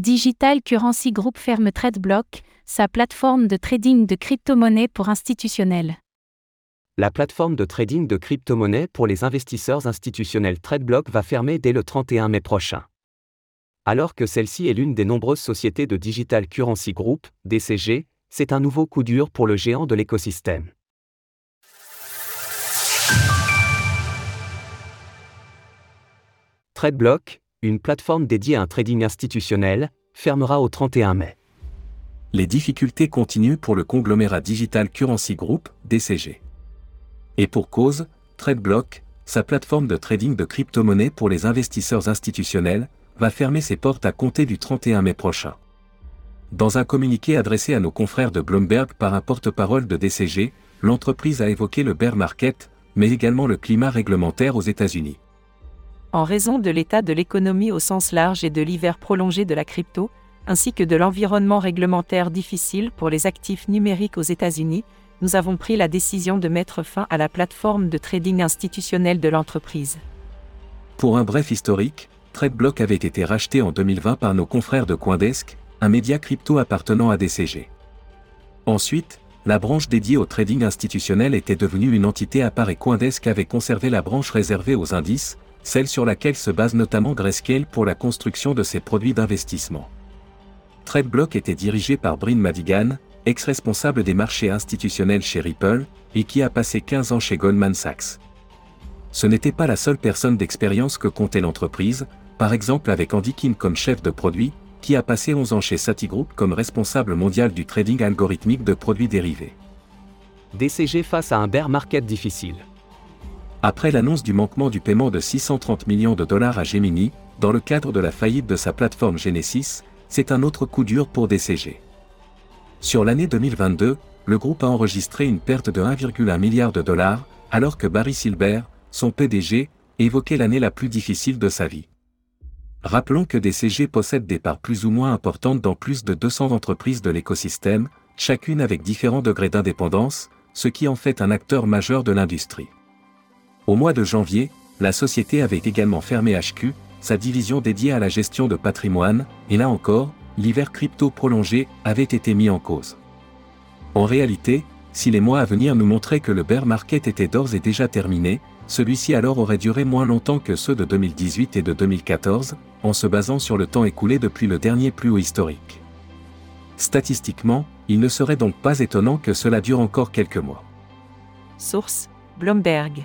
Digital Currency Group ferme TradeBlock, sa plateforme de trading de crypto-monnaies pour institutionnels. La plateforme de trading de crypto-monnaies pour les investisseurs institutionnels TradeBlock va fermer dès le 31 mai prochain. Alors que celle-ci est l'une des nombreuses sociétés de Digital Currency Group, DCG, c'est un nouveau coup dur pour le géant de l'écosystème. TradeBlock, une plateforme dédiée à un trading institutionnel, fermera au 31 mai. Les difficultés continuent pour le conglomérat Digital Currency Group, DCG. Et pour cause, TradeBlock, sa plateforme de trading de crypto-monnaies pour les investisseurs institutionnels, va fermer ses portes à compter du 31 mai prochain. Dans un communiqué adressé à nos confrères de Bloomberg par un porte-parole de DCG, l'entreprise a évoqué le bear market, mais également le climat réglementaire aux États-Unis. En raison de l'état de l'économie au sens large et de l'hiver prolongé de la crypto, ainsi que de l'environnement réglementaire difficile pour les actifs numériques aux États-Unis, nous avons pris la décision de mettre fin à la plateforme de trading institutionnel de l'entreprise. Pour un bref historique, TradeBlock avait été racheté en 2020 par nos confrères de Coindesk, un média crypto appartenant à DCG. Ensuite, la branche dédiée au trading institutionnel était devenue une entité à part et Coindesk avait conservé la branche réservée aux indices, celle sur laquelle se base notamment Grayscale pour la construction de ses produits d'investissement. TradeBlock était dirigé par Bryn Madigan, ex-responsable des marchés institutionnels chez Ripple, et qui a passé 15 ans chez Goldman Sachs. Ce n'était pas la seule personne d'expérience que comptait l'entreprise, par exemple avec Andy Kim comme chef de produit, qui a passé 11 ans chez Satigroup comme responsable mondial du trading algorithmique de produits dérivés. DCG face à un bear market difficile. Après l'annonce du manquement du paiement de 630 millions de dollars à Gemini, dans le cadre de la faillite de sa plateforme Genesis, c'est un autre coup dur pour DCG. Sur l'année 2022, le groupe a enregistré une perte de 1,1 milliard de dollars, alors que Barry Silbert, son PDG, évoquait l'année la plus difficile de sa vie. Rappelons que DCG possède des parts plus ou moins importantes dans plus de 200 entreprises de l'écosystème, chacune avec différents degrés d'indépendance, ce qui en fait un acteur majeur de l'industrie. Au mois de janvier, la société avait également fermé HQ, sa division dédiée à la gestion de patrimoine, et là encore, l'hiver crypto prolongé avait été mis en cause. En réalité, si les mois à venir nous montraient que le bear market était d'ores et déjà terminé, celui-ci alors aurait duré moins longtemps que ceux de 2018 et de 2014, en se basant sur le temps écoulé depuis le dernier plus haut historique. Statistiquement, il ne serait donc pas étonnant que cela dure encore quelques mois. Source Bloomberg.